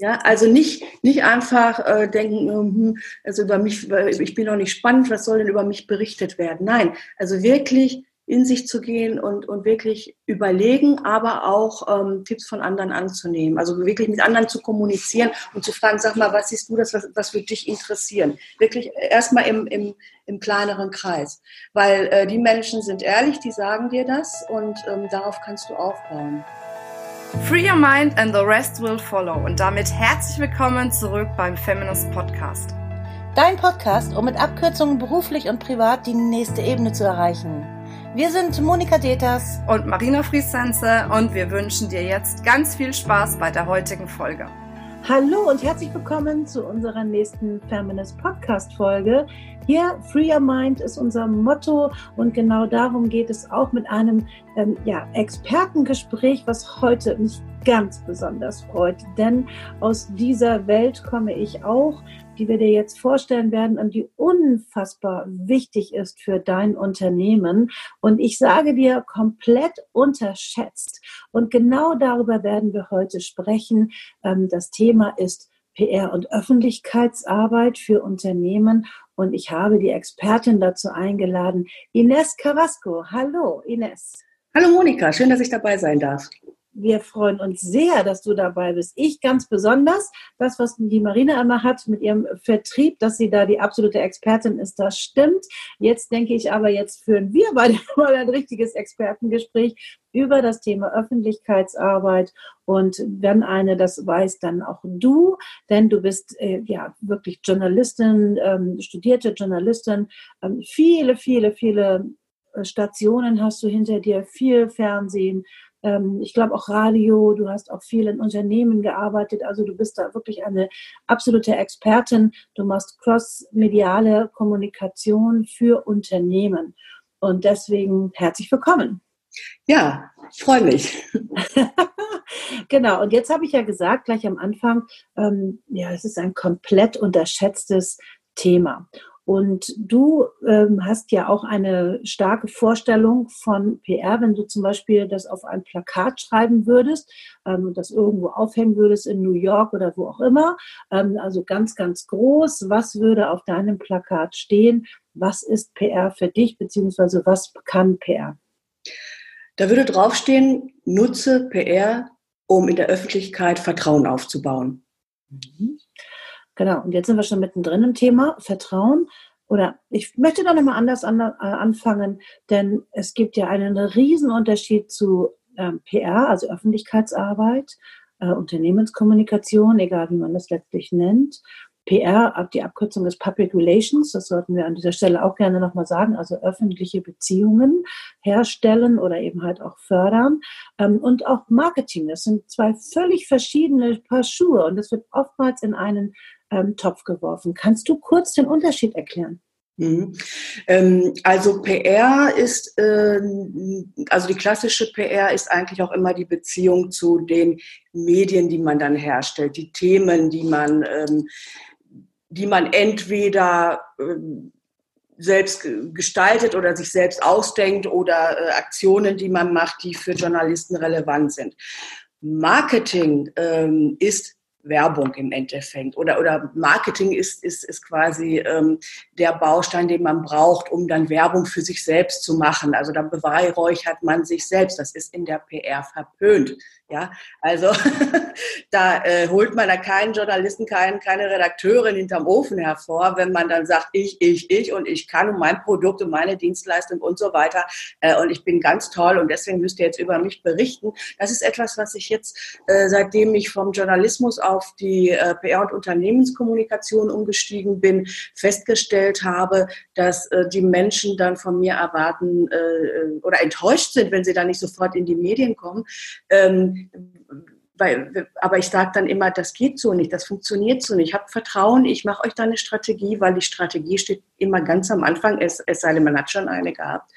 Ja, also nicht, nicht einfach äh, denken, hm, also über mich, ich bin noch nicht spannend, was soll denn über mich berichtet werden? Nein, also wirklich in sich zu gehen und, und wirklich überlegen, aber auch ähm, Tipps von anderen anzunehmen. Also wirklich mit anderen zu kommunizieren und zu fragen, sag mal, was siehst du das, was, was würde dich interessieren? Wirklich erstmal im, im, im kleineren Kreis. Weil äh, die Menschen sind ehrlich, die sagen dir das und ähm, darauf kannst du aufbauen. Free your mind and the rest will follow. Und damit herzlich willkommen zurück beim Feminist Podcast. Dein Podcast, um mit Abkürzungen beruflich und privat die nächste Ebene zu erreichen. Wir sind Monika Deters und Marina Friesense und wir wünschen dir jetzt ganz viel Spaß bei der heutigen Folge. Hallo und herzlich willkommen zu unserer nächsten Feminist Podcast Folge. Hier, Free Your Mind ist unser Motto und genau darum geht es auch mit einem ähm, ja, Expertengespräch, was heute mich ganz besonders freut. Denn aus dieser Welt komme ich auch, die wir dir jetzt vorstellen werden und die unfassbar wichtig ist für dein Unternehmen. Und ich sage dir, komplett unterschätzt. Und genau darüber werden wir heute sprechen. Ähm, das Thema ist PR und Öffentlichkeitsarbeit für Unternehmen und ich habe die Expertin dazu eingeladen, Ines Carrasco. Hallo, Ines. Hallo Monika, schön, dass ich dabei sein darf. Wir freuen uns sehr, dass du dabei bist. Ich ganz besonders. Das, was die Marina immer hat mit ihrem Vertrieb, dass sie da die absolute Expertin ist, das stimmt. Jetzt denke ich aber, jetzt führen wir beide mal ein richtiges Expertengespräch über das Thema Öffentlichkeitsarbeit. Und wenn eine das weiß, dann auch du, denn du bist äh, ja wirklich Journalistin, ähm, studierte Journalistin. Ähm, viele, viele, viele äh, Stationen hast du hinter dir, viel Fernsehen, ähm, ich glaube auch Radio, du hast auch viel in Unternehmen gearbeitet, also du bist da wirklich eine absolute Expertin. Du machst cross-mediale Kommunikation für Unternehmen. Und deswegen herzlich willkommen. Ja, ich freue mich. genau, und jetzt habe ich ja gesagt, gleich am Anfang, ähm, ja, es ist ein komplett unterschätztes Thema. Und du ähm, hast ja auch eine starke Vorstellung von PR, wenn du zum Beispiel das auf ein Plakat schreiben würdest ähm, und das irgendwo aufhängen würdest in New York oder wo auch immer. Ähm, also ganz, ganz groß. Was würde auf deinem Plakat stehen? Was ist PR für dich, beziehungsweise was kann PR? Da würde draufstehen, nutze PR, um in der Öffentlichkeit Vertrauen aufzubauen. Mhm. Genau, und jetzt sind wir schon mittendrin im Thema Vertrauen. Oder ich möchte da nochmal anders an, äh, anfangen, denn es gibt ja einen Riesenunterschied zu ähm, PR, also Öffentlichkeitsarbeit, äh, Unternehmenskommunikation, egal wie man das letztlich nennt. PR, die Abkürzung ist Public Relations, das sollten wir an dieser Stelle auch gerne nochmal sagen, also öffentliche Beziehungen herstellen oder eben halt auch fördern. Ähm, und auch Marketing, das sind zwei völlig verschiedene Paar Schuhe und das wird oftmals in einen ähm, Topf geworfen. Kannst du kurz den Unterschied erklären? Mhm. Ähm, also PR ist, ähm, also die klassische PR ist eigentlich auch immer die Beziehung zu den Medien, die man dann herstellt, die Themen, die man, ähm, die man entweder selbst gestaltet oder sich selbst ausdenkt oder äh, Aktionen, die man macht, die für Journalisten relevant sind. Marketing ist Werbung im Endeffekt. Oder, oder Marketing ist, ist, ist quasi ähm, der Baustein, den man braucht, um dann Werbung für sich selbst zu machen. Also da beweihräuchert man sich selbst. Das ist in der PR verpönt. Ja, also da äh, holt man da keinen Journalisten, keinen, keine Redakteurin hinterm Ofen hervor, wenn man dann sagt, ich, ich, ich und ich kann und mein Produkt und meine Dienstleistung und so weiter äh, und ich bin ganz toll und deswegen müsst ihr jetzt über mich berichten. Das ist etwas, was ich jetzt, äh, seitdem ich vom Journalismus auf die äh, PR- und Unternehmenskommunikation umgestiegen bin, festgestellt habe, dass äh, die Menschen dann von mir erwarten äh, oder enttäuscht sind, wenn sie da nicht sofort in die Medien kommen. Ähm, weil, aber ich sage dann immer, das geht so nicht, das funktioniert so nicht. Habt Vertrauen, ich mache euch da eine Strategie, weil die Strategie steht immer ganz am Anfang, es, es sei denn, man hat schon eine gehabt.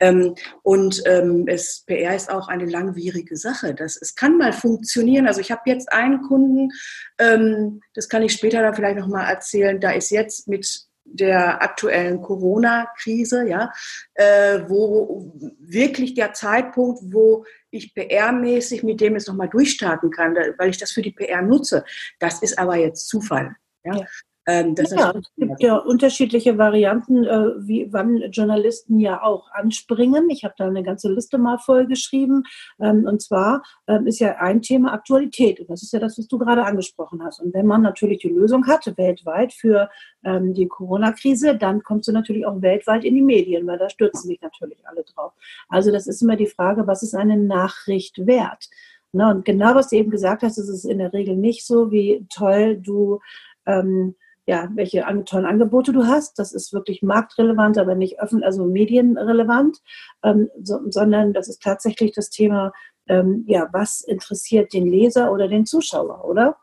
Ähm, und ähm, es, PR ist auch eine langwierige Sache. Das, es kann mal funktionieren. Also ich habe jetzt einen Kunden, ähm, das kann ich später dann vielleicht nochmal erzählen, da ist jetzt mit der aktuellen Corona-Krise, ja, äh, wo wirklich der Zeitpunkt, wo ich PR-mäßig mit dem jetzt nochmal durchstarten kann, weil ich das für die PR nutze. Das ist aber jetzt Zufall. Ja. ja. Ähm, ja, es gibt ja unterschiedliche Varianten, äh, wie wann Journalisten ja auch anspringen. Ich habe da eine ganze Liste mal vollgeschrieben. Ähm, und zwar ähm, ist ja ein Thema Aktualität. Und das ist ja das, was du gerade angesprochen hast. Und wenn man natürlich die Lösung hat, weltweit für ähm, die Corona-Krise, dann kommst du natürlich auch weltweit in die Medien, weil da stürzen sich natürlich alle drauf. Also das ist immer die Frage, was ist eine Nachricht wert? Na, und genau, was du eben gesagt hast, ist es in der Regel nicht so, wie toll du ähm, ja, welche tollen Angebote du hast. Das ist wirklich marktrelevant, aber nicht öffentlich, also medienrelevant, ähm, so, sondern das ist tatsächlich das Thema, ähm, ja, was interessiert den Leser oder den Zuschauer, oder?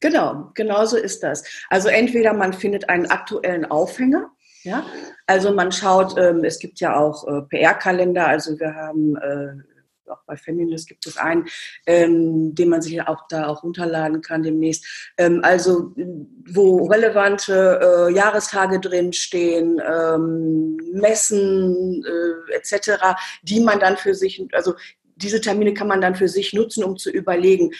Genau, genau so ist das. Also entweder man findet einen aktuellen Aufhänger, ja, also man schaut, ähm, es gibt ja auch äh, PR-Kalender, also wir haben äh, auch bei Feminist gibt es einen, ähm, den man sich auch da auch runterladen kann demnächst. Ähm, also wo relevante äh, Jahrestage drinstehen, ähm, Messen äh, etc., die man dann für sich, also diese Termine kann man dann für sich nutzen, um zu überlegen,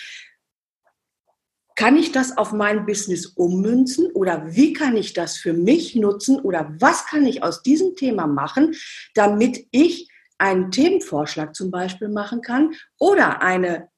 kann ich das auf mein Business ummünzen oder wie kann ich das für mich nutzen oder was kann ich aus diesem Thema machen, damit ich einen Themenvorschlag zum Beispiel machen kann oder eine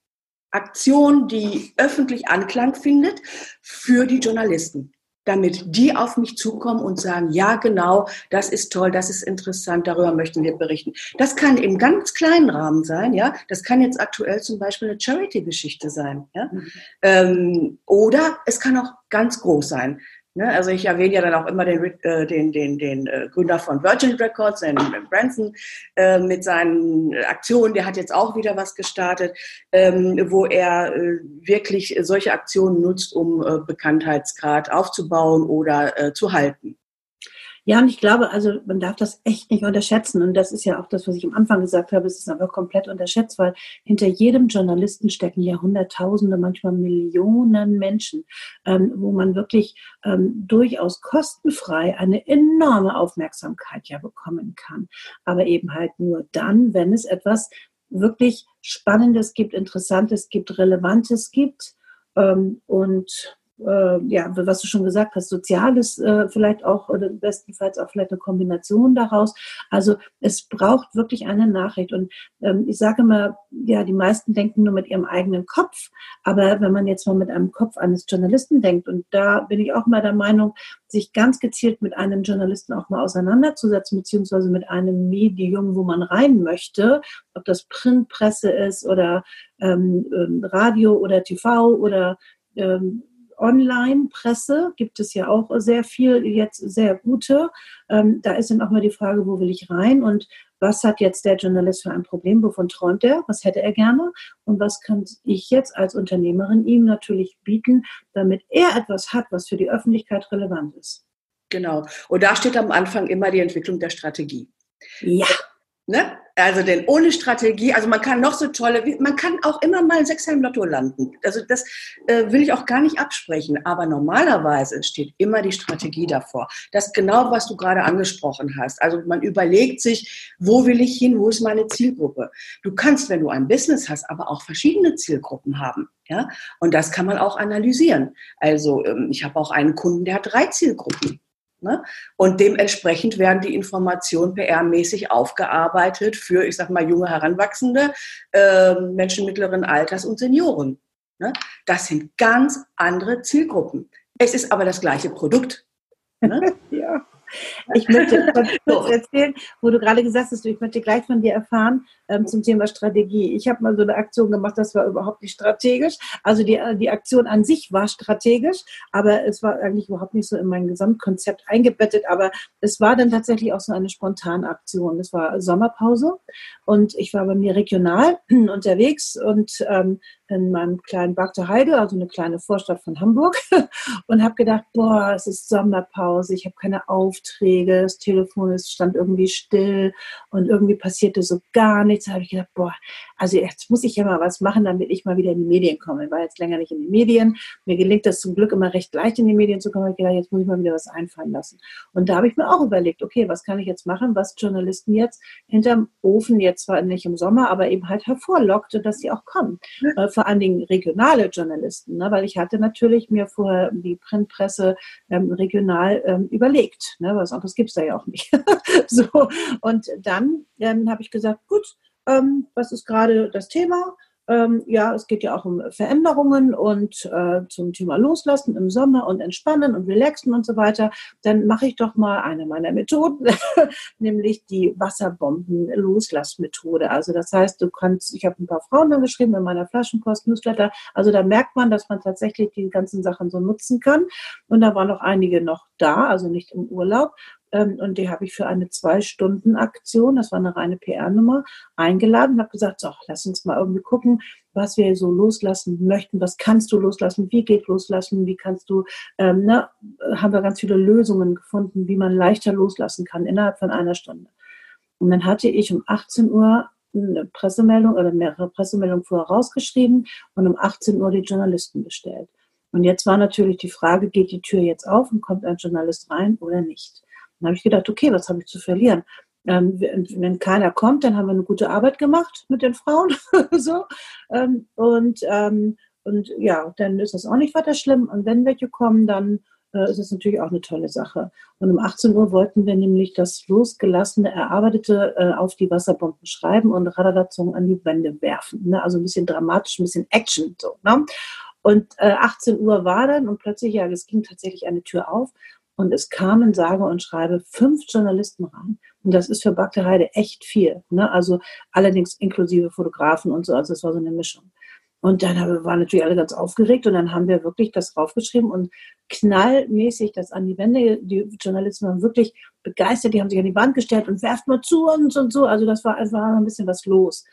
Aktion, die öffentlich Anklang findet für die Journalisten, damit die auf mich zukommen und sagen, ja genau, das ist toll, das ist interessant, darüber möchten wir berichten. Das kann im ganz kleinen Rahmen sein, ja. Das kann jetzt aktuell zum Beispiel eine Charity-Geschichte sein, ja. Mhm. Ähm, oder es kann auch ganz groß sein. Ne? Also ich erwähne ja dann auch immer den, äh, den, den, den äh, Gründer von Virgin Records, den Branson, äh, mit seinen Aktionen. Der hat jetzt auch wieder was gestartet, ähm, wo er äh, wirklich solche Aktionen nutzt, um äh, Bekanntheitsgrad aufzubauen oder äh, zu halten. Ja, und ich glaube, also man darf das echt nicht unterschätzen. Und das ist ja auch das, was ich am Anfang gesagt habe, es ist einfach komplett unterschätzt, weil hinter jedem Journalisten stecken ja Hunderttausende, manchmal Millionen Menschen, ähm, wo man wirklich ähm, durchaus kostenfrei eine enorme Aufmerksamkeit ja bekommen kann. Aber eben halt nur dann, wenn es etwas wirklich Spannendes gibt, Interessantes gibt, Relevantes gibt. Ähm, und äh, ja, was du schon gesagt hast, Soziales äh, vielleicht auch oder bestenfalls auch vielleicht eine Kombination daraus. Also es braucht wirklich eine Nachricht. Und ähm, ich sage immer, ja, die meisten denken nur mit ihrem eigenen Kopf. Aber wenn man jetzt mal mit einem Kopf eines Journalisten denkt, und da bin ich auch mal der Meinung, sich ganz gezielt mit einem Journalisten auch mal auseinanderzusetzen, beziehungsweise mit einem Medium, wo man rein möchte, ob das Printpresse ist oder ähm, ähm Radio oder TV oder ähm, Online-Presse gibt es ja auch sehr viel, jetzt sehr gute. Ähm, da ist dann auch mal die Frage, wo will ich rein und was hat jetzt der Journalist für ein Problem, wovon träumt er, was hätte er gerne und was kann ich jetzt als Unternehmerin ihm natürlich bieten, damit er etwas hat, was für die Öffentlichkeit relevant ist. Genau. Und da steht am Anfang immer die Entwicklung der Strategie. Ja. Ne? Also denn ohne Strategie, also man kann noch so tolle, man kann auch immer mal ein Sechsheim Lotto landen. Also das äh, will ich auch gar nicht absprechen. Aber normalerweise steht immer die Strategie davor. Das genau, was du gerade angesprochen hast. Also man überlegt sich, wo will ich hin, wo ist meine Zielgruppe. Du kannst, wenn du ein Business hast, aber auch verschiedene Zielgruppen haben. Ja? Und das kann man auch analysieren. Also ähm, ich habe auch einen Kunden, der hat drei Zielgruppen. Ne? Und dementsprechend werden die Informationen PR-mäßig aufgearbeitet für, ich sag mal, junge Heranwachsende, äh, Menschen mittleren Alters und Senioren. Ne? Das sind ganz andere Zielgruppen. Es ist aber das gleiche Produkt. Ne? ja. Ich möchte kurz erzählen, wo du gerade gesagt hast, ich möchte gleich von dir erfahren ähm, zum Thema Strategie. Ich habe mal so eine Aktion gemacht, das war überhaupt nicht strategisch. Also die, die Aktion an sich war strategisch, aber es war eigentlich überhaupt nicht so in mein Gesamtkonzept eingebettet. Aber es war dann tatsächlich auch so eine spontane Aktion. Es war Sommerpause und ich war bei mir regional unterwegs und ähm, in meinem kleinen Bad Heide, also eine kleine Vorstadt von Hamburg, und habe gedacht, boah, es ist Sommerpause, ich habe keine Aufträge, das Telefon ist, stand irgendwie still und irgendwie passierte so gar nichts Da habe ich gedacht, boah, also jetzt muss ich ja mal was machen, damit ich mal wieder in die Medien komme. Ich war jetzt länger nicht in den Medien. Mir gelingt das zum Glück immer recht leicht in die Medien zu kommen. Ich gedacht, jetzt muss ich mal wieder was einfallen lassen. Und da habe ich mir auch überlegt, okay, was kann ich jetzt machen, was Journalisten jetzt hinterm Ofen jetzt zwar nicht im Sommer, aber eben halt hervorlockt und dass sie auch kommen. Äh, vor allen Dingen regionale Journalisten, ne? weil ich hatte natürlich mir vorher die Printpresse ähm, regional ähm, überlegt. Ne? Was anderes gibt es da ja auch nicht. so, und dann ähm, habe ich gesagt, gut, ähm, was ist gerade das Thema? Ähm, ja, es geht ja auch um Veränderungen und äh, zum Thema Loslassen im Sommer und Entspannen und Relaxen und so weiter. Dann mache ich doch mal eine meiner Methoden, nämlich die Wasserbomben-Loslassmethode. Also das heißt, du kannst, ich habe ein paar Frauen dann geschrieben in meiner Flaschenpost-Newsletter. Also da merkt man, dass man tatsächlich die ganzen Sachen so nutzen kann. Und da waren noch einige noch da, also nicht im Urlaub. Ähm, und die habe ich für eine Zwei-Stunden-Aktion, das war eine reine PR-Nummer, eingeladen und habe gesagt, so, lass uns mal irgendwie gucken, was wir so loslassen möchten, was kannst du loslassen, wie geht loslassen, wie kannst du, ähm, ne, haben wir ganz viele Lösungen gefunden, wie man leichter loslassen kann innerhalb von einer Stunde. Und dann hatte ich um 18 Uhr eine Pressemeldung oder mehrere Pressemeldungen vorher rausgeschrieben und um 18 Uhr die Journalisten bestellt. Und jetzt war natürlich die Frage, geht die Tür jetzt auf und kommt ein Journalist rein oder nicht? Dann habe ich gedacht, okay, was habe ich zu verlieren? Ähm, wenn keiner kommt, dann haben wir eine gute Arbeit gemacht mit den Frauen. so. Ähm, und, ähm, und ja, dann ist das auch nicht weiter schlimm. Und wenn welche kommen, dann äh, ist es natürlich auch eine tolle Sache. Und um 18 Uhr wollten wir nämlich das losgelassene, erarbeitete äh, auf die Wasserbomben schreiben und Radardatzungen an die Wände werfen. Ne? Also ein bisschen dramatisch, ein bisschen Action. So, ne? Und äh, 18 Uhr war dann und plötzlich, ja, es ging tatsächlich eine Tür auf und es kamen, sage und schreibe, fünf Journalisten rein. Und das ist für Bagdeheide echt viel. Ne? Also allerdings inklusive Fotografen und so. Also es war so eine Mischung. Und dann waren natürlich alle ganz aufgeregt und dann haben wir wirklich das draufgeschrieben und knallmäßig das an die Wände. Die Journalisten waren wirklich begeistert, die haben sich an die Wand gestellt und werft mal zu uns und so. Also das war, war ein bisschen was los.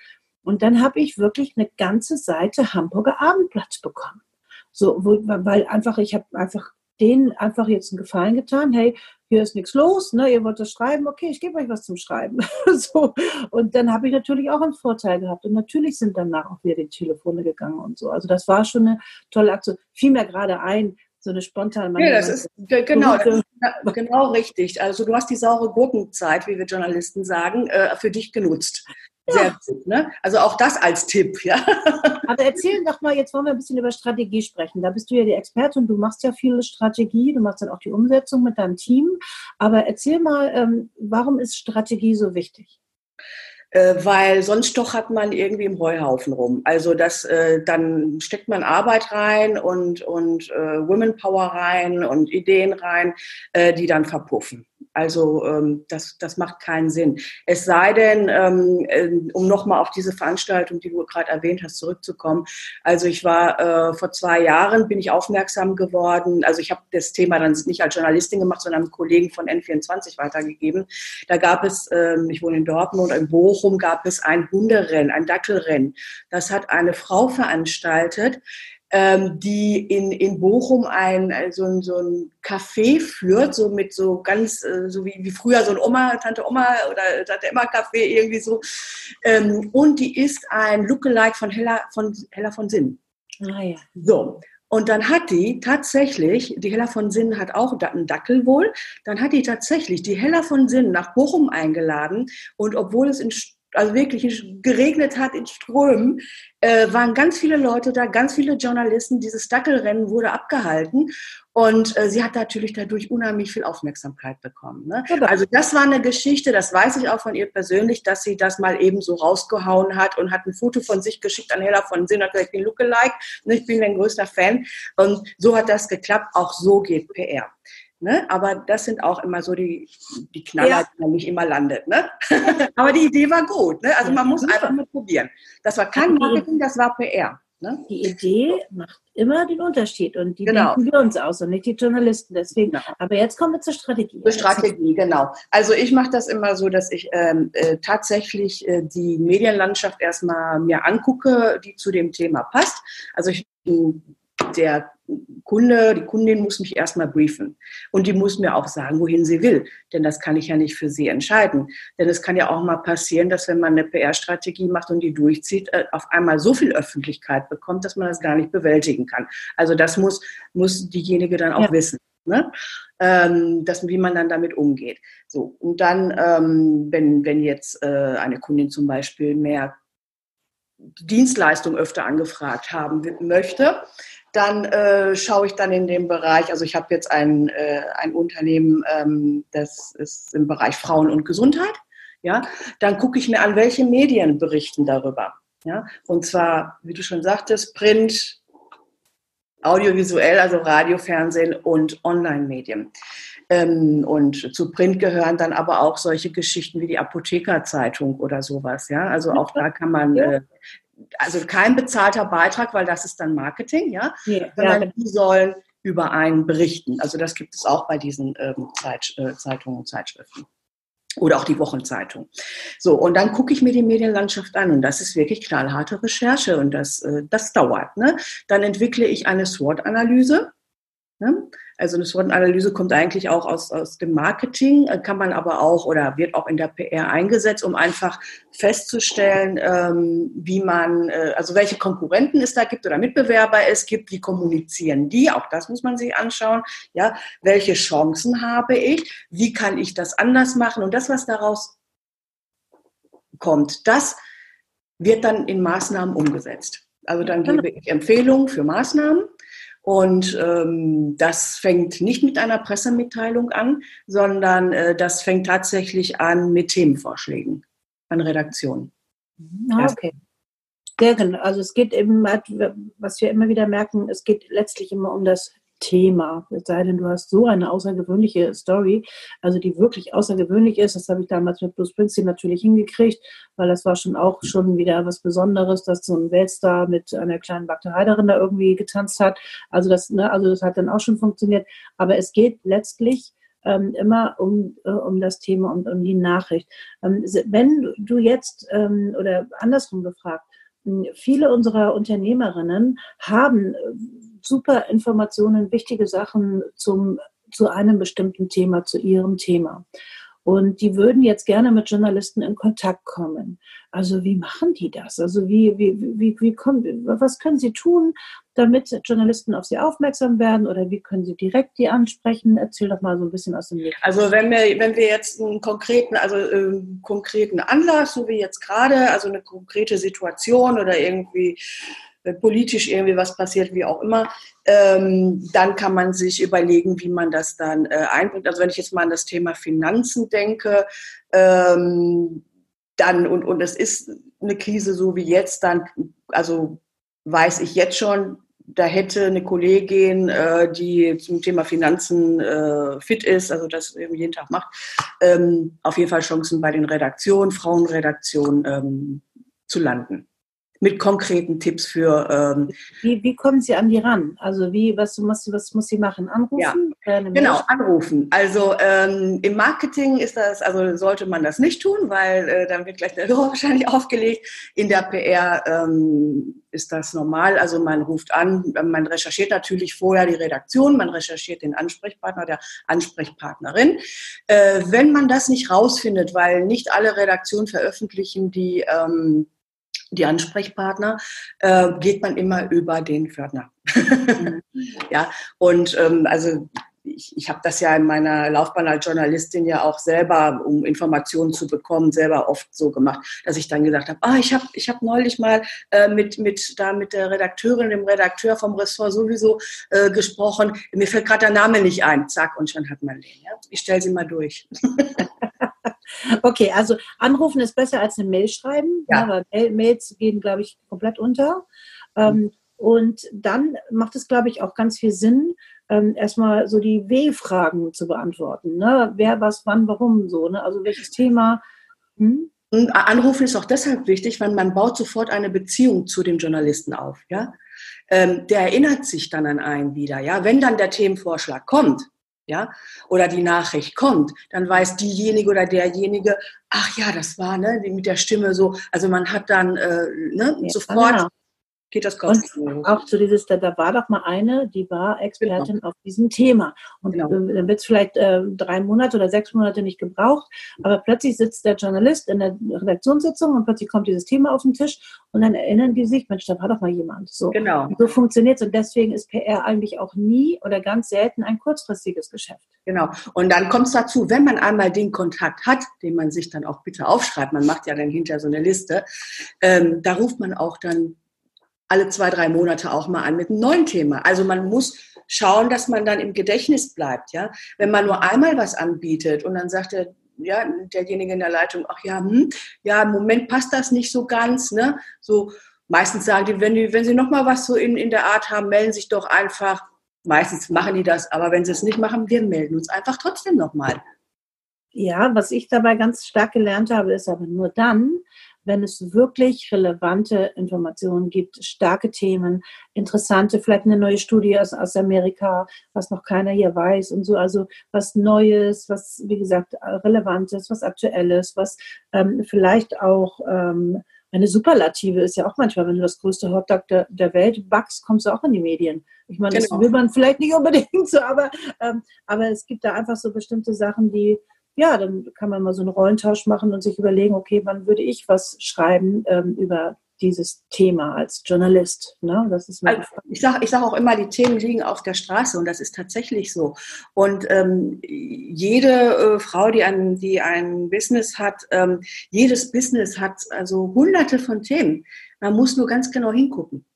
Und dann habe ich wirklich eine ganze Seite Hamburger Abendblatt bekommen. So, wo, weil einfach, ich habe einfach denen einfach jetzt einen Gefallen getan. Hey, hier ist nichts los, ne? ihr wollt das schreiben, okay, ich gebe euch was zum Schreiben. so. Und dann habe ich natürlich auch einen Vorteil gehabt. Und natürlich sind danach auch wieder die Telefone gegangen und so. Also das war schon eine tolle Aktion. Fiel mir gerade ein, so eine spontane Ja, das ist genau, das ist genau richtig. Also du hast die saure Gurkenzeit, wie wir Journalisten sagen, äh, für dich genutzt. Sehr gut. Ne? Also auch das als Tipp, ja. Aber erzähl doch mal, jetzt wollen wir ein bisschen über Strategie sprechen. Da bist du ja die Expertin, du machst ja viele Strategie, du machst dann auch die Umsetzung mit deinem Team. Aber erzähl mal, ähm, warum ist Strategie so wichtig? Äh, weil sonst stochert man irgendwie im Heuhaufen rum. Also das, äh, dann steckt man Arbeit rein und, und äh, Women Power rein und Ideen rein, äh, die dann verpuffen. Also ähm, das, das macht keinen Sinn. Es sei denn, ähm, äh, um nochmal auf diese Veranstaltung, die du gerade erwähnt hast, zurückzukommen. Also ich war äh, vor zwei Jahren, bin ich aufmerksam geworden. Also ich habe das Thema dann nicht als Journalistin gemacht, sondern einem Kollegen von N24 weitergegeben. Da gab es, ähm, ich wohne in Dortmund, in Bochum gab es ein Hunderennen, ein Dackelrennen. Das hat eine Frau veranstaltet ähm, die in, in Bochum ein, so, so ein Café führt, so mit so ganz, äh, so wie, wie früher so ein Oma, Tante Oma oder Tante Emma Café irgendwie so. Ähm, und die ist ein Lookalike von Hella von, Hella von Sinn. Ah ja. So. Und dann hat die tatsächlich, die Hella von Sinn hat auch einen Dackel wohl, dann hat die tatsächlich die Hella von Sinn nach Bochum eingeladen und obwohl es in also wirklich geregnet hat in Strömen, äh, waren ganz viele Leute da, ganz viele Journalisten. Dieses Dackelrennen wurde abgehalten und äh, sie hat natürlich dadurch unheimlich viel Aufmerksamkeit bekommen. Ne? Also das war eine Geschichte, das weiß ich auch von ihr persönlich, dass sie das mal eben so rausgehauen hat und hat ein Foto von sich geschickt an Hella von Sinn, hat gesagt, ich bin Lookalike, ne, ich bin dein größter Fan. Und so hat das geklappt, auch so geht PR. Ne? Aber das sind auch immer so die, die Knaller, ja. die man nicht immer landet. Ne? Aber die Idee war gut. Ne? Also man muss einfach mal probieren. Das war kein Marketing, das war PR. Ne? Die Idee macht immer den Unterschied und die genau. denken wir uns aus und nicht die Journalisten. Deswegen. Genau. Aber jetzt kommen wir zur Strategie. Zur Strategie, genau. Also ich mache das immer so, dass ich ähm, äh, tatsächlich äh, die Medienlandschaft erstmal mir angucke, die zu dem Thema passt. Also ich der Kunde, die Kundin muss mich erstmal briefen. Und die muss mir auch sagen, wohin sie will. Denn das kann ich ja nicht für sie entscheiden. Denn es kann ja auch mal passieren, dass wenn man eine PR-Strategie macht und die durchzieht, äh, auf einmal so viel Öffentlichkeit bekommt, dass man das gar nicht bewältigen kann. Also das muss, muss diejenige dann auch ja. wissen. Ne? Ähm, dass, wie man dann damit umgeht. So, und dann, ähm, wenn, wenn jetzt äh, eine Kundin zum Beispiel mehr Dienstleistung öfter angefragt haben möchte, dann äh, schaue ich dann in dem Bereich, also ich habe jetzt ein, äh, ein Unternehmen, ähm, das ist im Bereich Frauen und Gesundheit, ja, dann gucke ich mir an, welche Medien berichten darüber. Ja, und zwar, wie du schon sagtest, Print, audiovisuell, also Radio, Fernsehen und Online-Medien. Ähm, und zu Print gehören dann aber auch solche Geschichten wie die Apothekerzeitung oder sowas. Ja, also auch da kann man, äh, also kein bezahlter Beitrag, weil das ist dann Marketing, ja, ja sondern ja. die sollen über einen berichten. Also das gibt es auch bei diesen ähm, Zeit, äh, Zeitungen und Zeitschriften oder auch die Wochenzeitung. So, und dann gucke ich mir die Medienlandschaft an und das ist wirklich knallharte Recherche und das, äh, das dauert. Ne? Dann entwickle ich eine SWOT-Analyse. Ne? Also eine SWOT-Analyse kommt eigentlich auch aus, aus dem Marketing, äh, kann man aber auch oder wird auch in der PR eingesetzt, um einfach festzustellen, ähm, wie man, äh, also welche Konkurrenten es da gibt oder Mitbewerber es gibt, wie kommunizieren die, auch das muss man sich anschauen, ja, welche Chancen habe ich, wie kann ich das anders machen? Und das, was daraus kommt, das wird dann in Maßnahmen umgesetzt. Also dann gebe ich Empfehlungen für Maßnahmen und ähm, das fängt nicht mit einer Pressemitteilung an, sondern äh, das fängt tatsächlich an mit Themenvorschlägen an Redaktionen. Ah, okay. Sehr genau. Also es geht eben, was wir immer wieder merken, es geht letztlich immer um das Thema. Es sei denn, du hast so eine außergewöhnliche Story, also die wirklich außergewöhnlich ist. Das habe ich damals mit Bruce Springsteen natürlich hingekriegt, weil das war schon auch schon wieder was Besonderes, dass so ein Weltstar mit einer kleinen Bakterianerin da irgendwie getanzt hat. Also das, ne, also das hat dann auch schon funktioniert. Aber es geht letztlich ähm, immer um, äh, um das Thema und um die Nachricht. Ähm, wenn du jetzt, ähm, oder andersrum gefragt, viele unserer Unternehmerinnen haben super Informationen, wichtige Sachen zum, zu einem bestimmten Thema, zu ihrem Thema. Und die würden jetzt gerne mit Journalisten in Kontakt kommen. Also wie machen die das? Also wie, wie, wie, wie kommen, was können sie tun, damit Journalisten auf sie aufmerksam werden oder wie können sie direkt die ansprechen? Erzähl doch mal so ein bisschen aus dem Weg. Also wenn wir, wenn wir jetzt einen konkreten, also äh, konkreten Anlass, so wie jetzt gerade, also eine konkrete Situation oder irgendwie politisch irgendwie was passiert, wie auch immer, ähm, dann kann man sich überlegen, wie man das dann äh, einbringt. Also wenn ich jetzt mal an das Thema Finanzen denke, ähm, dann und, und es ist eine Krise so wie jetzt, dann, also weiß ich jetzt schon, da hätte eine Kollegin, äh, die zum Thema Finanzen äh, fit ist, also das jeden Tag macht, ähm, auf jeden Fall Chancen bei den Redaktionen, Frauenredaktionen ähm, zu landen mit konkreten Tipps für. Ähm, wie, wie kommen Sie an die ran? Also wie, was muss, was muss sie machen? Anrufen? Ja, genau, anrufen. Also ähm, im Marketing ist das, also sollte man das nicht tun, weil äh, dann wird gleich der Hörer wahrscheinlich aufgelegt. In der PR ähm, ist das normal. Also man ruft an, man recherchiert natürlich vorher die Redaktion, man recherchiert den Ansprechpartner, der Ansprechpartnerin. Äh, wenn man das nicht rausfindet, weil nicht alle Redaktionen veröffentlichen die ähm, die Ansprechpartner, äh, geht man immer über den Fördner. Ja, und ähm, also ich, ich habe das ja in meiner Laufbahn als Journalistin ja auch selber, um Informationen zu bekommen, selber oft so gemacht, dass ich dann gesagt habe, ah, ich habe ich hab neulich mal äh, mit, mit, da mit der Redakteurin, dem Redakteur vom Ressort sowieso äh, gesprochen. Mir fällt gerade der Name nicht ein. Zack, und schon hat man den. Ja? Ich stelle sie mal durch. Okay, also anrufen ist besser als eine Mail schreiben, ja. Ne, weil Mails gehen, glaube ich, komplett unter. Ähm, und dann macht es, glaube ich, auch ganz viel Sinn, ähm, erstmal so die W-Fragen zu beantworten. Ne? Wer, was, wann, warum so. Ne? Also welches Thema. Hm? Anrufen ist auch deshalb wichtig, weil man baut sofort eine Beziehung zu dem Journalisten auf. Ja? Ähm, der erinnert sich dann an einen wieder. Ja? Wenn dann der Themenvorschlag kommt, ja, oder die Nachricht kommt, dann weiß diejenige oder derjenige, ach ja, das war ne, mit der Stimme so, also man hat dann äh, ne, ja, sofort genau. Geht das kostenlos. auch zu dieses, da, da war doch mal eine, die war Expertin genau. auf diesem Thema. Und genau. äh, dann wird es vielleicht äh, drei Monate oder sechs Monate nicht gebraucht, aber plötzlich sitzt der Journalist in der Redaktionssitzung und plötzlich kommt dieses Thema auf den Tisch und dann erinnern die sich, Mensch, da war doch mal jemand. So, genau. so funktioniert es und deswegen ist PR eigentlich auch nie oder ganz selten ein kurzfristiges Geschäft. Genau. Und dann kommt es dazu, wenn man einmal den Kontakt hat, den man sich dann auch bitte aufschreibt, man macht ja dann hinterher so eine Liste, ähm, da ruft man auch dann alle zwei, drei Monate auch mal an mit einem neuen Thema. Also man muss schauen, dass man dann im Gedächtnis bleibt. Ja? Wenn man nur einmal was anbietet und dann sagt der, ja, derjenige in der Leitung, ach ja, hm, ja, im Moment passt das nicht so ganz. Ne? So, meistens sagen die, wenn, die, wenn sie nochmal was so in, in der Art haben, melden sich doch einfach. Meistens machen die das, aber wenn sie es nicht machen, wir melden uns einfach trotzdem nochmal. Ja, was ich dabei ganz stark gelernt habe, ist aber nur dann, wenn es wirklich relevante Informationen gibt, starke Themen, interessante, vielleicht eine neue Studie aus, aus Amerika, was noch keiner hier weiß und so, also was Neues, was, wie gesagt, Relevantes, was Aktuelles, was ähm, vielleicht auch ähm, eine Superlative ist ja auch manchmal, wenn du das größte Hotdog der, der Welt backst, kommst du auch in die Medien. Ich meine, genau. das will man vielleicht nicht unbedingt so, aber, ähm, aber es gibt da einfach so bestimmte Sachen, die, ja, dann kann man mal so einen Rollentausch machen und sich überlegen, okay, wann würde ich was schreiben ähm, über dieses Thema als Journalist. Ne? Das ist also, ich sage ich sag auch immer, die Themen liegen auf der Straße und das ist tatsächlich so. Und ähm, jede äh, Frau, die ein, die ein Business hat, ähm, jedes Business hat also hunderte von Themen. Man muss nur ganz genau hingucken.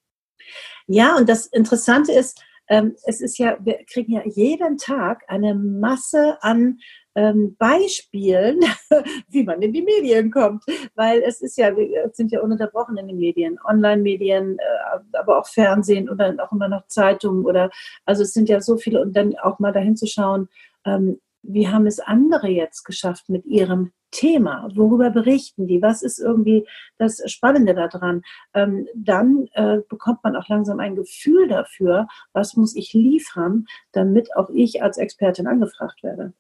Ja, und das Interessante ist, ähm, es ist ja, wir kriegen ja jeden Tag eine Masse an ähm, Beispielen, wie man in die Medien kommt. Weil es ist ja, wir sind ja ununterbrochen in den Medien, Online-Medien, äh, aber auch Fernsehen oder auch immer noch Zeitungen oder, also es sind ja so viele und dann auch mal dahin zu schauen, ähm, wie haben es andere jetzt geschafft mit ihrem Thema? Worüber berichten die? Was ist irgendwie das Spannende daran? Ähm, dann äh, bekommt man auch langsam ein Gefühl dafür, was muss ich liefern, damit auch ich als Expertin angefragt werde.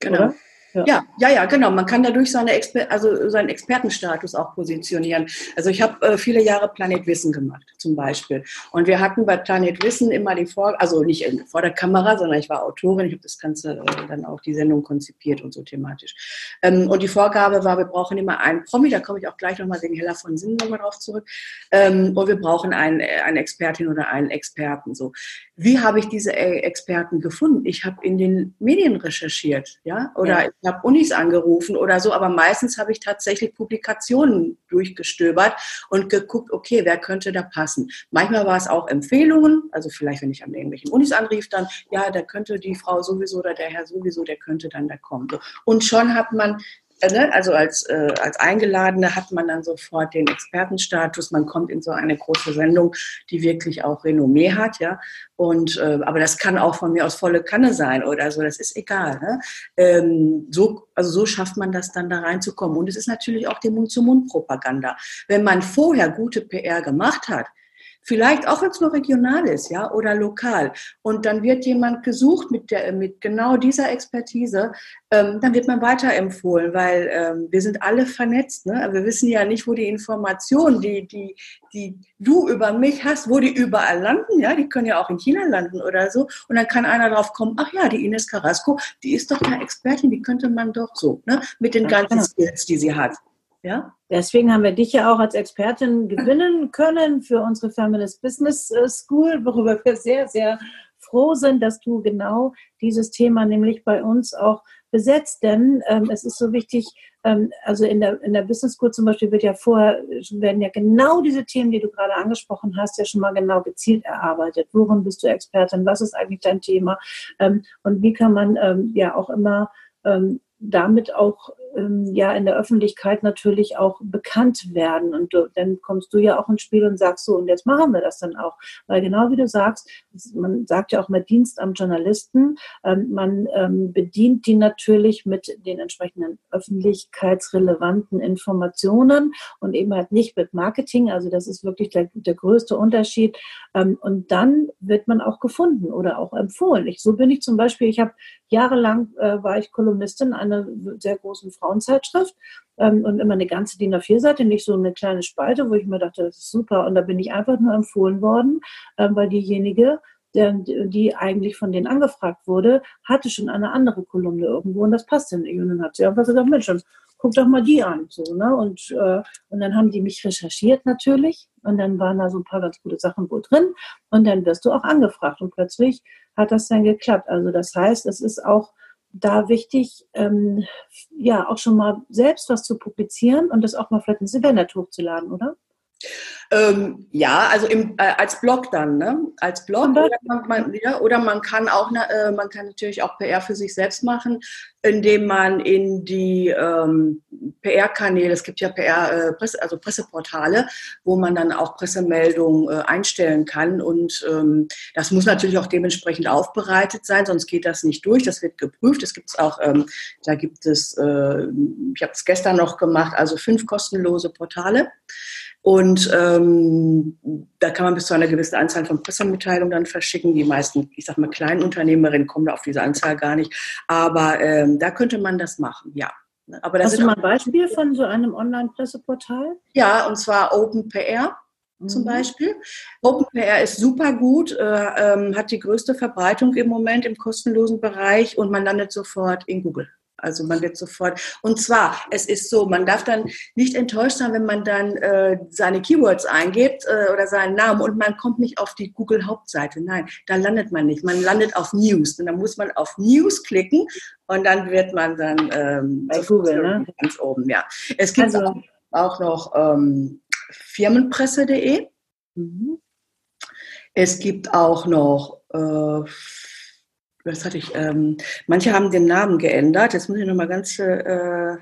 Genau. Oder? Ja. ja, ja, genau. Man kann dadurch seine Exper also seinen Expertenstatus auch positionieren. Also ich habe äh, viele Jahre Planet Wissen gemacht, zum Beispiel. Und wir hatten bei Planet Wissen immer die Vor also nicht vor der Kamera, sondern ich war Autorin. Ich habe das Ganze äh, dann auch die Sendung konzipiert und so thematisch. Ähm, und die Vorgabe war, wir brauchen immer einen Promi, da komme ich auch gleich nochmal wegen Hella von Sinn nochmal drauf zurück. Ähm, und wir brauchen einen, äh, eine Expertin oder einen Experten. So. Wie habe ich diese äh, Experten gefunden? Ich habe in den Medien recherchiert, ja, oder ja. Habe Unis angerufen oder so, aber meistens habe ich tatsächlich Publikationen durchgestöbert und geguckt, okay, wer könnte da passen. Manchmal war es auch Empfehlungen, also vielleicht, wenn ich an irgendwelchen Unis anrief, dann, ja, da könnte die Frau sowieso oder der Herr sowieso, der könnte dann da kommen. Und schon hat man also als, äh, als Eingeladene hat man dann sofort den Expertenstatus. Man kommt in so eine große Sendung, die wirklich auch Renommee hat, ja. Und äh, aber das kann auch von mir aus volle Kanne sein oder so. Das ist egal. Ne? Ähm, so, also so schafft man das dann da reinzukommen. Und es ist natürlich auch die Mund-zu-Mund-Propaganda. Wenn man vorher gute PR gemacht hat, Vielleicht auch, wenn es nur regional ist, ja, oder lokal. Und dann wird jemand gesucht mit der, mit genau dieser Expertise, ähm, dann wird man weiterempfohlen, weil ähm, wir sind alle vernetzt. Ne? Wir wissen ja nicht, wo die Informationen, die, die, die du über mich hast, wo die überall landen. Ja, die können ja auch in China landen oder so. Und dann kann einer drauf kommen, ach ja, die Ines Carrasco, die ist doch eine Expertin, die könnte man doch so, ne? mit den ganzen genau. Skills, die sie hat. Ja? Deswegen haben wir dich ja auch als Expertin gewinnen können für unsere Feminist Business äh, School, worüber wir sehr, sehr froh sind, dass du genau dieses Thema nämlich bei uns auch besetzt. Denn ähm, es ist so wichtig, ähm, also in der, in der Business School zum Beispiel wird ja vorher, werden ja genau diese Themen, die du gerade angesprochen hast, ja schon mal genau gezielt erarbeitet. Worin bist du Expertin? Was ist eigentlich dein Thema? Ähm, und wie kann man ähm, ja auch immer ähm, damit auch ähm, ja in der Öffentlichkeit natürlich auch bekannt werden. Und du, dann kommst du ja auch ins Spiel und sagst so, und jetzt machen wir das dann auch. Weil genau wie du sagst, man sagt ja auch mal Dienst am Journalisten, ähm, man ähm, bedient die natürlich mit den entsprechenden öffentlichkeitsrelevanten Informationen und eben halt nicht mit Marketing. Also das ist wirklich der, der größte Unterschied. Ähm, und dann wird man auch gefunden oder auch empfohlen. Ich, so bin ich zum Beispiel, ich habe jahrelang äh, war ich Kolumnistin einer sehr großen Frauenzeitschrift ähm, und immer eine ganze DIN A4-Seite, nicht so eine kleine Spalte, wo ich mir dachte, das ist super. Und da bin ich einfach nur empfohlen worden, ähm, weil diejenige, der, die eigentlich von denen angefragt wurde, hatte schon eine andere Kolumne irgendwo und das passte nicht. Und dann hat sie einfach gesagt, Mensch, guck doch mal die an. So, ne? und, äh, und dann haben die mich recherchiert natürlich und dann waren da so ein paar ganz gute Sachen wo drin und dann wirst du auch angefragt und plötzlich hat das dann geklappt. Also das heißt, es ist auch da wichtig, ähm, ja, auch schon mal selbst was zu publizieren und das auch mal vielleicht ins Internet hochzuladen, oder? Ähm, ja, also im, äh, als Blog dann, ne? Als Blog oder man, man, ja, oder man kann auch, äh, man kann natürlich auch PR für sich selbst machen, indem man in die ähm, PR-Kanäle, es gibt ja PR, äh, Presse, also Presseportale, wo man dann auch Pressemeldungen äh, einstellen kann und ähm, das muss natürlich auch dementsprechend aufbereitet sein, sonst geht das nicht durch. Das wird geprüft. Es gibt auch, ähm, da gibt es, äh, ich habe es gestern noch gemacht, also fünf kostenlose Portale und ähm, da kann man bis zu einer gewissen Anzahl von Pressemitteilungen dann verschicken. Die meisten, ich sag mal, kleinen Unternehmerinnen kommen da auf diese Anzahl gar nicht. Aber ähm, da könnte man das machen, ja. Aber das Hast du mal ein Beispiel von so einem Online-Presseportal? Ja, und zwar OpenPR zum mhm. Beispiel. OpenPR ist super gut, äh, ähm, hat die größte Verbreitung im Moment im kostenlosen Bereich und man landet sofort in Google. Also man wird sofort. Und zwar, es ist so, man darf dann nicht enttäuscht sein, wenn man dann äh, seine Keywords eingibt äh, oder seinen Namen und man kommt nicht auf die Google-Hauptseite. Nein, da landet man nicht. Man landet auf News. Und dann muss man auf News klicken und dann wird man dann ähm, bei Google ne? ganz oben. Ja, es gibt also, auch noch ähm, Firmenpresse.de. Mhm. Es gibt auch noch äh, was hatte ich, ähm, manche haben den Namen geändert. Jetzt muss ich nochmal ganz äh,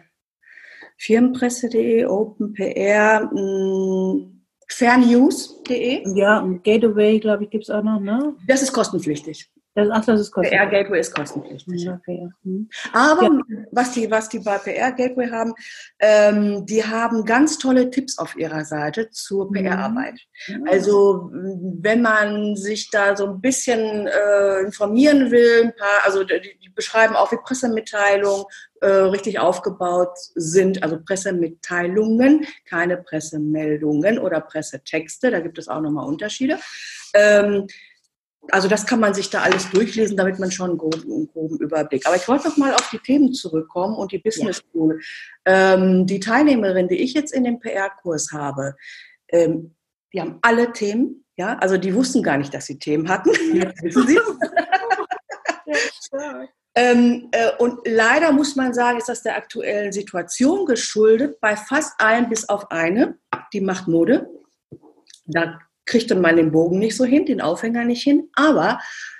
Firmenpresse.de, OpenPR, hm, Fairnews.de. Ja, und Gateway, glaube ich, gibt es auch noch, ne? Das ist kostenpflichtig. Das, ach, das ist kostenpflichtig. PR Gateway ist kostenpflichtig. Okay. Mhm. Aber ja. was, die, was die bei PR Gateway haben, ähm, die haben ganz tolle Tipps auf ihrer Seite zur PR-Arbeit. Mhm. Also wenn man sich da so ein bisschen äh, informieren will, ein paar, also die, die beschreiben auch, wie Pressemitteilungen äh, richtig aufgebaut sind, also Pressemitteilungen, keine Pressemeldungen oder Pressetexte, da gibt es auch nochmal Unterschiede. Ähm, also das kann man sich da alles durchlesen, damit man schon einen groben, einen groben Überblick. Aber ich wollte noch mal auf die Themen zurückkommen und die Business School. Ja. Ähm, die Teilnehmerin, die ich jetzt in dem PR-Kurs habe, ähm, die haben alle Themen. Ja, also die wussten gar nicht, dass sie Themen hatten. Sie. ähm, äh, und leider muss man sagen, ist das der aktuellen Situation geschuldet. Bei fast allen bis auf eine, die macht Mode. Da kriegte man den Bogen nicht so hin, den Aufhänger nicht hin. Aber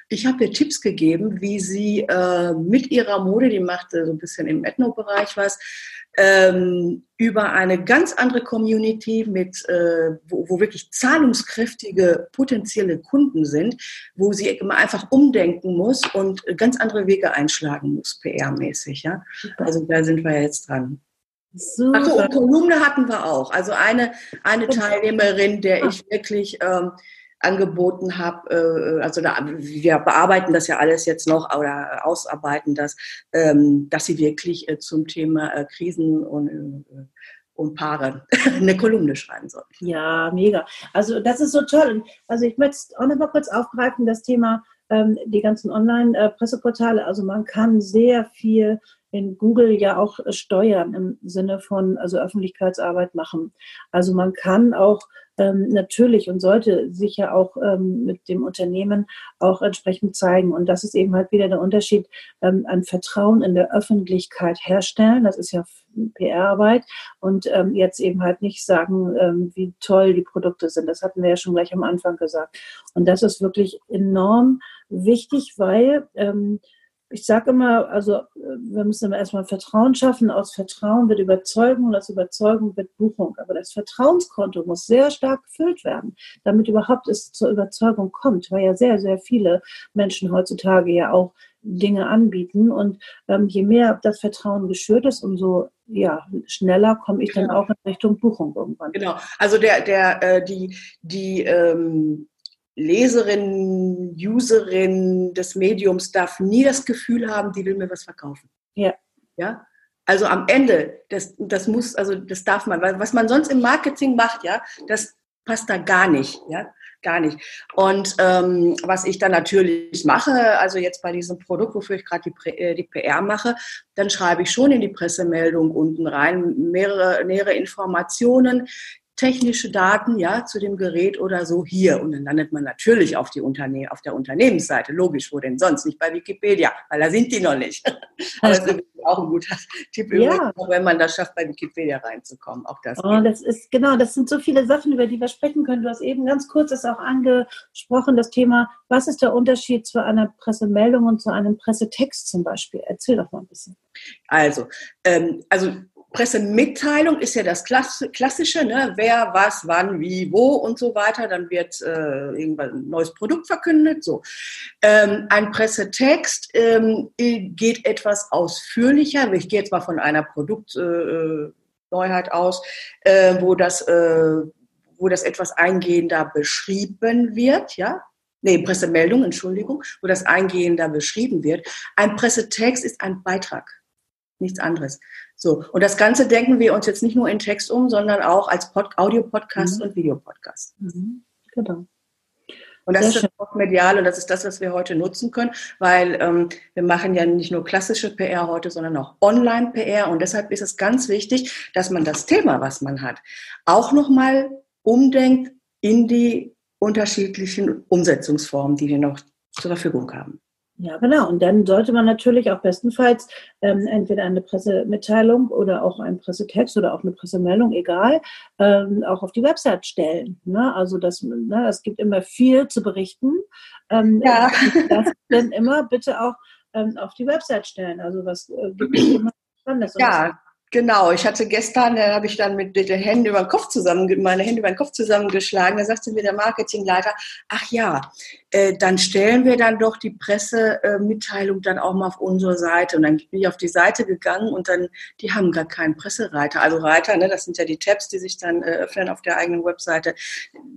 ich habe ihr Tipps gegeben, wie sie äh, mit ihrer Mode, die machte so ein bisschen im Ethno-Bereich was, ähm, über eine ganz andere Community mit, äh, wo, wo, wirklich zahlungskräftige potenzielle Kunden sind, wo sie einfach umdenken muss und ganz andere Wege einschlagen muss, PR-mäßig. Ja? Also da sind wir jetzt dran. Super. Achso, und Kolumne hatten wir auch. Also eine, eine Teilnehmerin, der ich wirklich ähm, angeboten habe, äh, also da, wir bearbeiten das ja alles jetzt noch oder ausarbeiten das, ähm, dass sie wirklich äh, zum Thema äh, Krisen und äh, und Paare eine Kolumne schreiben soll. Ja, mega. Also das ist so toll. Also ich möchte auch noch mal kurz aufgreifen, das Thema ähm, die ganzen Online-Presseportale. Also man kann sehr viel in Google ja auch steuern im Sinne von also Öffentlichkeitsarbeit machen. Also man kann auch ähm, natürlich und sollte sich ja auch ähm, mit dem Unternehmen auch entsprechend zeigen. Und das ist eben halt wieder der Unterschied ähm, an Vertrauen in der Öffentlichkeit herstellen. Das ist ja PR-Arbeit und ähm, jetzt eben halt nicht sagen, ähm, wie toll die Produkte sind. Das hatten wir ja schon gleich am Anfang gesagt. Und das ist wirklich enorm wichtig, weil ähm, ich sage immer, also wir müssen immer erstmal Vertrauen schaffen. Aus Vertrauen wird Überzeugung und aus Überzeugung wird Buchung. Aber das Vertrauenskonto muss sehr stark gefüllt werden, damit überhaupt es zur Überzeugung kommt, weil ja sehr, sehr viele Menschen heutzutage ja auch Dinge anbieten. Und ähm, je mehr das Vertrauen geschürt ist, umso ja, schneller komme ich genau. dann auch in Richtung Buchung irgendwann. Genau. Also der, der, äh, die, die ähm Leserin, Userin des Mediums darf nie das Gefühl haben, die will mir was verkaufen. Ja. Ja. Also am Ende, das, das muss, also das darf man, weil was man sonst im Marketing macht, ja, das passt da gar nicht, ja, gar nicht. Und ähm, was ich dann natürlich mache, also jetzt bei diesem Produkt, wofür ich gerade die, äh, die PR mache, dann schreibe ich schon in die Pressemeldung unten rein mehrere, nähere Informationen, technische Daten ja zu dem Gerät oder so hier. Und dann landet man natürlich auf die Unterne auf der Unternehmensseite. Logisch wo denn sonst? Nicht bei Wikipedia weil da sind die noch nicht. Aber das ist auch ein guter Tipp ja. auch wenn man das schafft bei Wikipedia reinzukommen. Auch das oh, das ist genau das sind so viele Sachen über die wir sprechen können. Du hast eben ganz kurz das auch angesprochen das Thema was ist der Unterschied zu einer Pressemeldung und zu einem Pressetext zum Beispiel? Erzähl doch mal ein bisschen. Also ähm, also Pressemitteilung ist ja das Klassische, ne? wer, was, wann, wie, wo und so weiter. Dann wird äh, ein neues Produkt verkündet. So. Ähm, ein Pressetext ähm, geht etwas ausführlicher. Ich gehe jetzt mal von einer Produktneuheit äh, aus, äh, wo, das, äh, wo das etwas eingehender beschrieben wird. Ja? Nee, Pressemeldung, Entschuldigung, wo das eingehender beschrieben wird. Ein Pressetext ist ein Beitrag nichts anderes. So, und das Ganze denken wir uns jetzt nicht nur in Text um, sondern auch als Pod Audio-Podcast mhm. und Videopodcast. Mhm. Genau. Und das Sehr ist das medial und das ist das, was wir heute nutzen können, weil ähm, wir machen ja nicht nur klassische PR heute, sondern auch Online-PR und deshalb ist es ganz wichtig, dass man das Thema, was man hat, auch nochmal umdenkt in die unterschiedlichen Umsetzungsformen, die wir noch zur Verfügung haben. Ja, genau. Und dann sollte man natürlich auch bestenfalls ähm, entweder eine Pressemitteilung oder auch einen Pressetext oder auch eine Pressemeldung, egal, ähm, auch auf die Website stellen. Ne? Also das, ne, es gibt immer viel zu berichten. Ähm, ja. Das dann immer bitte auch ähm, auf die Website stellen. Also was äh, gibt es immer Spannendes. Ja, Genau, ich hatte gestern, da habe ich dann mit den Händen über den Kopf zusammen, meine Hände über den Kopf zusammengeschlagen. Da sagte mir der Marketingleiter, ach ja, äh, dann stellen wir dann doch die Pressemitteilung dann auch mal auf unsere Seite. Und dann bin ich auf die Seite gegangen und dann, die haben gar keinen Pressereiter. Also Reiter, ne, das sind ja die Tabs, die sich dann äh, öffnen auf der eigenen Webseite.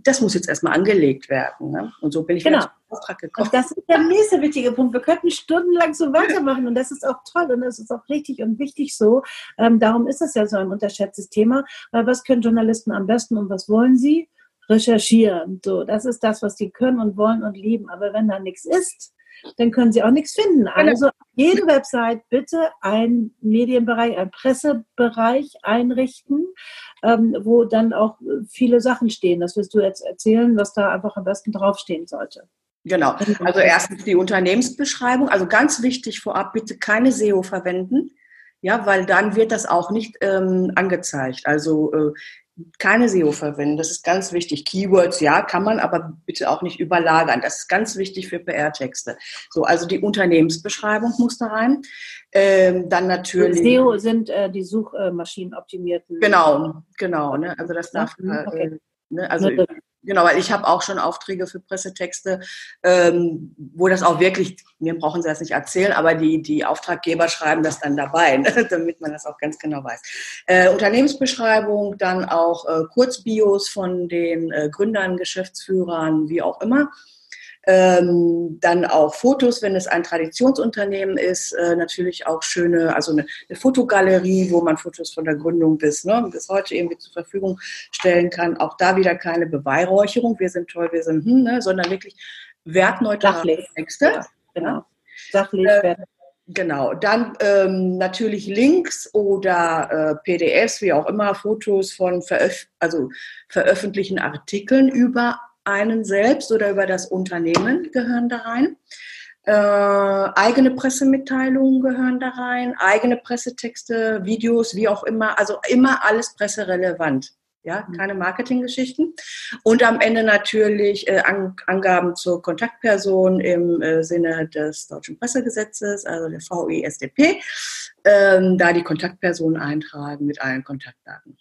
Das muss jetzt erstmal angelegt werden. Ne? Und so bin ich genau. Auftrag. Und das ist der nächste wichtige Punkt. Wir könnten stundenlang so weitermachen und das ist auch toll und das ist auch richtig und wichtig so. Ähm, darum ist es ja so ein unterschätztes Thema. Weil was können Journalisten am besten und was wollen sie? Recherchieren. So, das ist das, was die können und wollen und lieben. Aber wenn da nichts ist, dann können sie auch nichts finden. Genau. Also jede Website bitte einen Medienbereich, einen Pressebereich einrichten, ähm, wo dann auch viele Sachen stehen. Das wirst du jetzt erzählen, was da einfach am besten draufstehen sollte. Genau. Also erstens die Unternehmensbeschreibung. Also ganz wichtig vorab, bitte keine SEO verwenden. Ja, weil dann wird das auch nicht ähm, angezeigt. Also äh, keine SEO verwenden. Das ist ganz wichtig. Keywords, ja, kann man, aber bitte auch nicht überlagern. Das ist ganz wichtig für PR-Texte. So, also die Unternehmensbeschreibung muss da rein. Ähm, dann natürlich. SEO sind äh, die Suchmaschinen optimierten. Genau, genau. Ne? Also das darf. Mhm, okay. Äh, ne? Also Genau, weil ich habe auch schon Aufträge für Pressetexte, ähm, wo das auch wirklich, mir brauchen Sie das nicht erzählen, aber die, die Auftraggeber schreiben das dann dabei, ne, damit man das auch ganz genau weiß. Äh, Unternehmensbeschreibung, dann auch äh, Kurzbios von den äh, Gründern, Geschäftsführern, wie auch immer. Ähm, dann auch Fotos, wenn es ein Traditionsunternehmen ist, äh, natürlich auch schöne, also eine, eine, Fotogalerie, wo man Fotos von der Gründung bis, ne, bis heute irgendwie zur Verfügung stellen kann. Auch da wieder keine Beweihräucherung, wir sind toll, wir sind, hm, ne, sondern wirklich wertneutrale Texte. Ja, genau. Sachlich, äh, Genau, dann ähm, natürlich Links oder äh, PDFs, wie auch immer, Fotos von veröf also veröffentlichten Artikeln über einen selbst oder über das Unternehmen gehören da rein. Äh, eigene Pressemitteilungen gehören da rein, eigene Pressetexte, Videos, wie auch immer. Also immer alles presserelevant. Ja, mhm. keine Marketinggeschichten. Und am Ende natürlich äh, An Angaben zur Kontaktperson im äh, Sinne des Deutschen Pressegesetzes, also der VISDP. Ähm, da die Kontaktperson eintragen mit allen Kontaktdaten.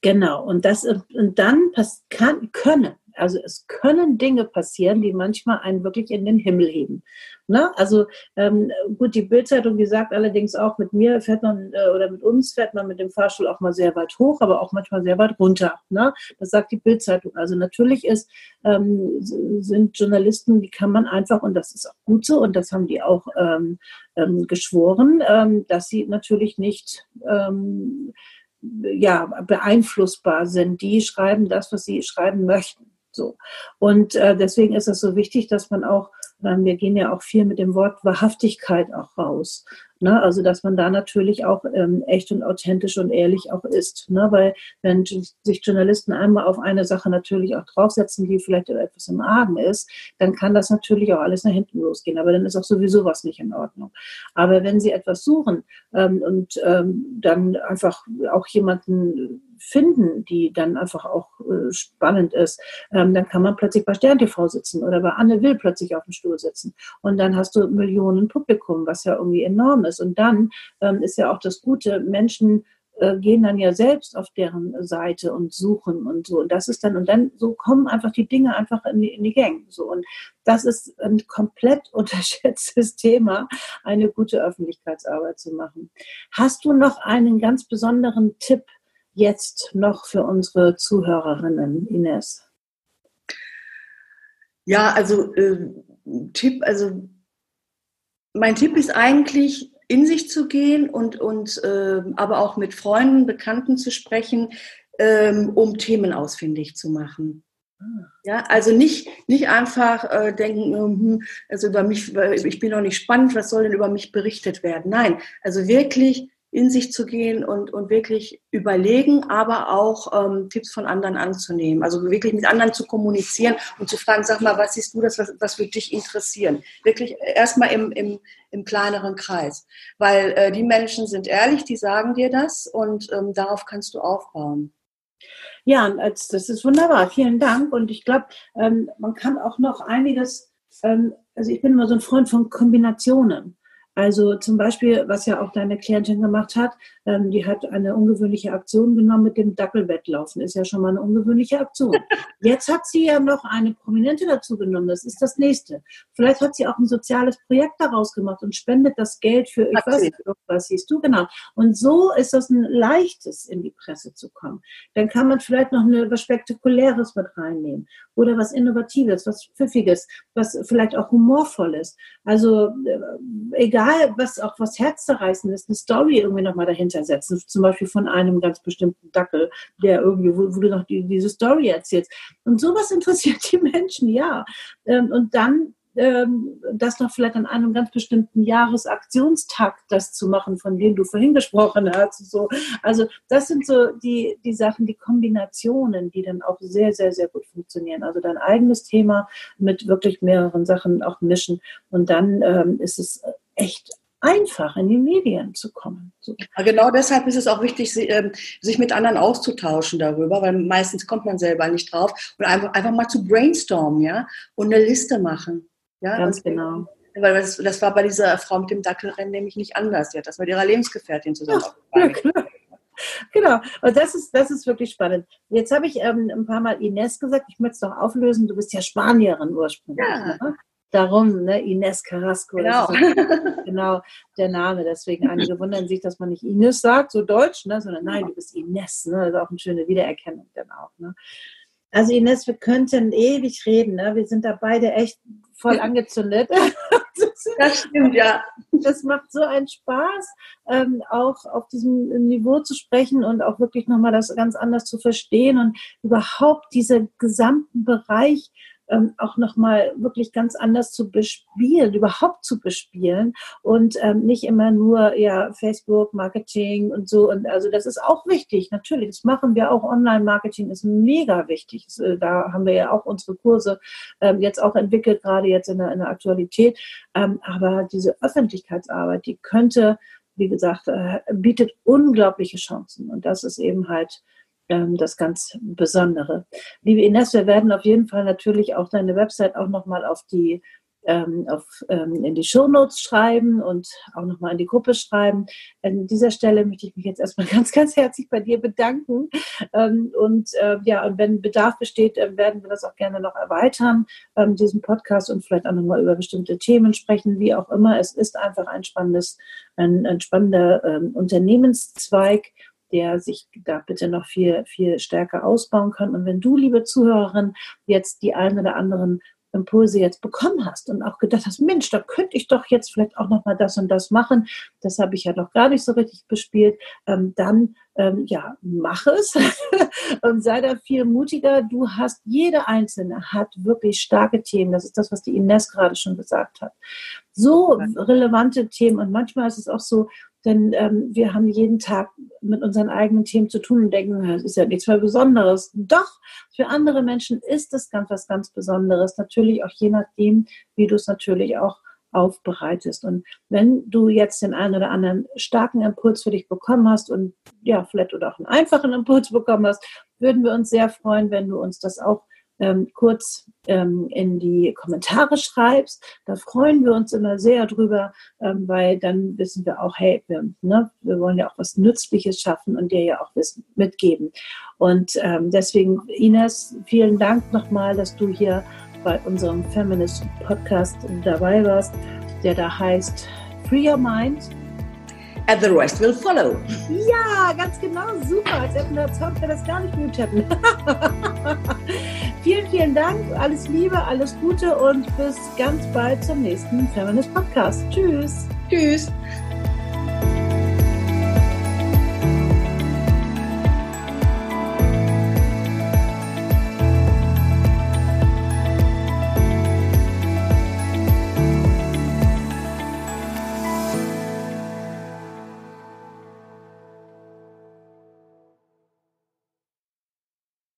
Genau, und das und dann kann, können, Also es können Dinge passieren, die manchmal einen wirklich in den Himmel heben. Ne? Also ähm, gut, die Bildzeitung, die sagt allerdings auch, mit mir fährt man äh, oder mit uns fährt man mit dem Fahrstuhl auch mal sehr weit hoch, aber auch manchmal sehr weit runter. Ne? Das sagt die Bildzeitung. Also natürlich ist, ähm, sind Journalisten, die kann man einfach, und das ist auch gut so, und das haben die auch ähm, ähm geschworen, ähm, dass sie natürlich nicht ähm, ja, beeinflussbar sind. Die schreiben das, was sie schreiben möchten. So. Und äh, deswegen ist es so wichtig, dass man auch, wir gehen ja auch viel mit dem Wort Wahrhaftigkeit auch raus. Ne? Also dass man da natürlich auch ähm, echt und authentisch und ehrlich auch ist. Ne? Weil wenn sich Journalisten einmal auf eine Sache natürlich auch draufsetzen, die vielleicht etwas im Argen ist, dann kann das natürlich auch alles nach hinten losgehen. Aber dann ist auch sowieso was nicht in Ordnung. Aber wenn sie etwas suchen ähm, und ähm, dann einfach auch jemanden finden, die dann einfach auch äh, spannend ist, ähm, dann kann man plötzlich bei Stern TV sitzen oder bei Anne Will plötzlich auf dem Stuhl sitzen. Und dann hast du Millionen Publikum, was ja irgendwie enorm ist. Und dann ähm, ist ja auch das Gute, Menschen äh, gehen dann ja selbst auf deren Seite und suchen und so. Und das ist dann, und dann so kommen einfach die Dinge einfach in die, in die Gang. So. Und das ist ein komplett unterschätztes Thema, eine gute Öffentlichkeitsarbeit zu machen. Hast du noch einen ganz besonderen Tipp jetzt noch für unsere Zuhörerinnen, Ines? Ja, also äh, Tipp, also mein Tipp ist eigentlich, in sich zu gehen und, und äh, aber auch mit Freunden, Bekannten zu sprechen, ähm, um Themen ausfindig zu machen. Ja, also nicht, nicht einfach äh, denken, hm, also über mich, ich bin noch nicht spannend, was soll denn über mich berichtet werden? Nein, also wirklich in sich zu gehen und, und wirklich überlegen, aber auch ähm, Tipps von anderen anzunehmen. Also wirklich mit anderen zu kommunizieren und zu fragen, sag mal, was siehst du das, was, was würde dich interessieren? Wirklich erstmal im, im, im kleineren Kreis. Weil äh, die Menschen sind ehrlich, die sagen dir das und ähm, darauf kannst du aufbauen. Ja, das ist wunderbar. Vielen Dank. Und ich glaube, ähm, man kann auch noch einiges, ähm, also ich bin immer so ein Freund von Kombinationen. Also zum Beispiel, was ja auch deine Klientin gemacht hat, ähm, die hat eine ungewöhnliche Aktion genommen mit dem Dackelwettlaufen. Ist ja schon mal eine ungewöhnliche Aktion. Jetzt hat sie ja noch eine Prominente dazu genommen. Das ist das nächste. Vielleicht hat sie auch ein soziales Projekt daraus gemacht und spendet das Geld für, ich weiß nicht, was siehst du, genau. Und so ist das ein leichtes, in die Presse zu kommen. Dann kann man vielleicht noch eine, was Spektakuläres mit reinnehmen oder was Innovatives, was Pfiffiges, was vielleicht auch humorvolles. Also äh, egal, was auch was herzzerreißend ist, eine Story irgendwie nochmal dahinter setzen. Zum Beispiel von einem ganz bestimmten Dackel, der irgendwie, wo, wo du noch die, diese Story erzählst. Und sowas interessiert die Menschen, ja. Ähm, und dann ähm, das noch vielleicht an einem ganz bestimmten Jahresaktionstag das zu machen, von dem du vorhin gesprochen hast. So. Also das sind so die, die Sachen, die Kombinationen, die dann auch sehr, sehr, sehr gut funktionieren. Also dein eigenes Thema mit wirklich mehreren Sachen auch mischen und dann ähm, ist es echt einfach in die Medien zu kommen. So. Genau deshalb ist es auch wichtig, ähm, sich mit anderen auszutauschen darüber, weil meistens kommt man selber nicht drauf und einfach, einfach mal zu brainstormen, ja, und eine Liste machen. Ja, ganz und, genau. Weil das, das, war bei dieser Frau mit dem Dackelrennen nämlich nicht anders. Die hat das mit ihrer Lebensgefährtin zusammen ja, ja, Genau, und das ist, das ist wirklich spannend. Jetzt habe ich ähm, ein paar Mal Ines gesagt, ich möchte es doch auflösen, du bist ja Spanierin ursprünglich. Ja. Ne? Darum, ne, Ines Carrasco. Genau. genau der Name. Deswegen einige wundern sich, dass man nicht Ines sagt, so deutsch, ne, sondern nein, du bist Ines. Ne? Das ist auch eine schöne Wiedererkennung dann auch. Ne? Also Ines, wir könnten ewig reden. Ne? Wir sind da beide echt voll angezündet. das stimmt, ja. Das macht so einen Spaß, ähm, auch auf diesem Niveau zu sprechen und auch wirklich nochmal das ganz anders zu verstehen und überhaupt diesen gesamten Bereich ähm, auch nochmal wirklich ganz anders zu bespielen, überhaupt zu bespielen und ähm, nicht immer nur ja Facebook, Marketing und so. Und also das ist auch wichtig, natürlich. Das machen wir auch. Online-Marketing ist mega wichtig. Das, äh, da haben wir ja auch unsere Kurse ähm, jetzt auch entwickelt, gerade jetzt in der, in der Aktualität. Ähm, aber diese Öffentlichkeitsarbeit, die könnte wie gesagt, äh, bietet unglaubliche Chancen. Und das ist eben halt ähm, das ganz Besondere. Liebe Ines, wir werden auf jeden Fall natürlich auch deine Website auch nochmal auf die ähm, auf, ähm, in die Shownotes schreiben und auch nochmal in die Gruppe schreiben. An dieser Stelle möchte ich mich jetzt erstmal ganz, ganz herzlich bei dir bedanken. Ähm, und äh, ja, und wenn Bedarf besteht, äh, werden wir das auch gerne noch erweitern, ähm, diesen Podcast und vielleicht auch nochmal über bestimmte Themen sprechen, wie auch immer. Es ist einfach ein spannendes, ein, ein spannender ähm, Unternehmenszweig der sich da bitte noch viel, viel stärker ausbauen kann. Und wenn du, liebe Zuhörerin, jetzt die einen oder anderen Impulse jetzt bekommen hast und auch gedacht hast, Mensch, da könnte ich doch jetzt vielleicht auch noch mal das und das machen. Das habe ich ja noch gar nicht so richtig bespielt. Ähm, dann ähm, ja, mach es und sei da viel mutiger. Du hast, jede Einzelne hat wirklich starke Themen. Das ist das, was die Ines gerade schon gesagt hat. So relevante Themen und manchmal ist es auch so, denn ähm, wir haben jeden Tag mit unseren eigenen Themen zu tun und denken, das ist ja nichts mehr Besonderes. Doch, für andere Menschen ist es ganz was ganz Besonderes. Natürlich auch je nachdem, wie du es natürlich auch aufbereitest. Und wenn du jetzt den einen oder anderen starken Impuls für dich bekommen hast und ja, vielleicht oder auch einen einfachen Impuls bekommen hast, würden wir uns sehr freuen, wenn du uns das auch ähm, kurz ähm, in die Kommentare schreibst. Da freuen wir uns immer sehr drüber, ähm, weil dann wissen wir auch, hey, wir, ne, wir wollen ja auch was Nützliches schaffen und dir ja auch Wissen mitgeben. Und ähm, deswegen, Ines, vielen Dank nochmal, dass du hier bei unserem Feminist Podcast dabei warst, der da heißt Free Your Mind And the rest will follow. Ja, ganz genau, super. Als hätten wir, das gar nicht geübt hätten. vielen, vielen Dank. Alles Liebe, alles Gute und bis ganz bald zum nächsten Feminist Podcast. Tschüss. Tschüss.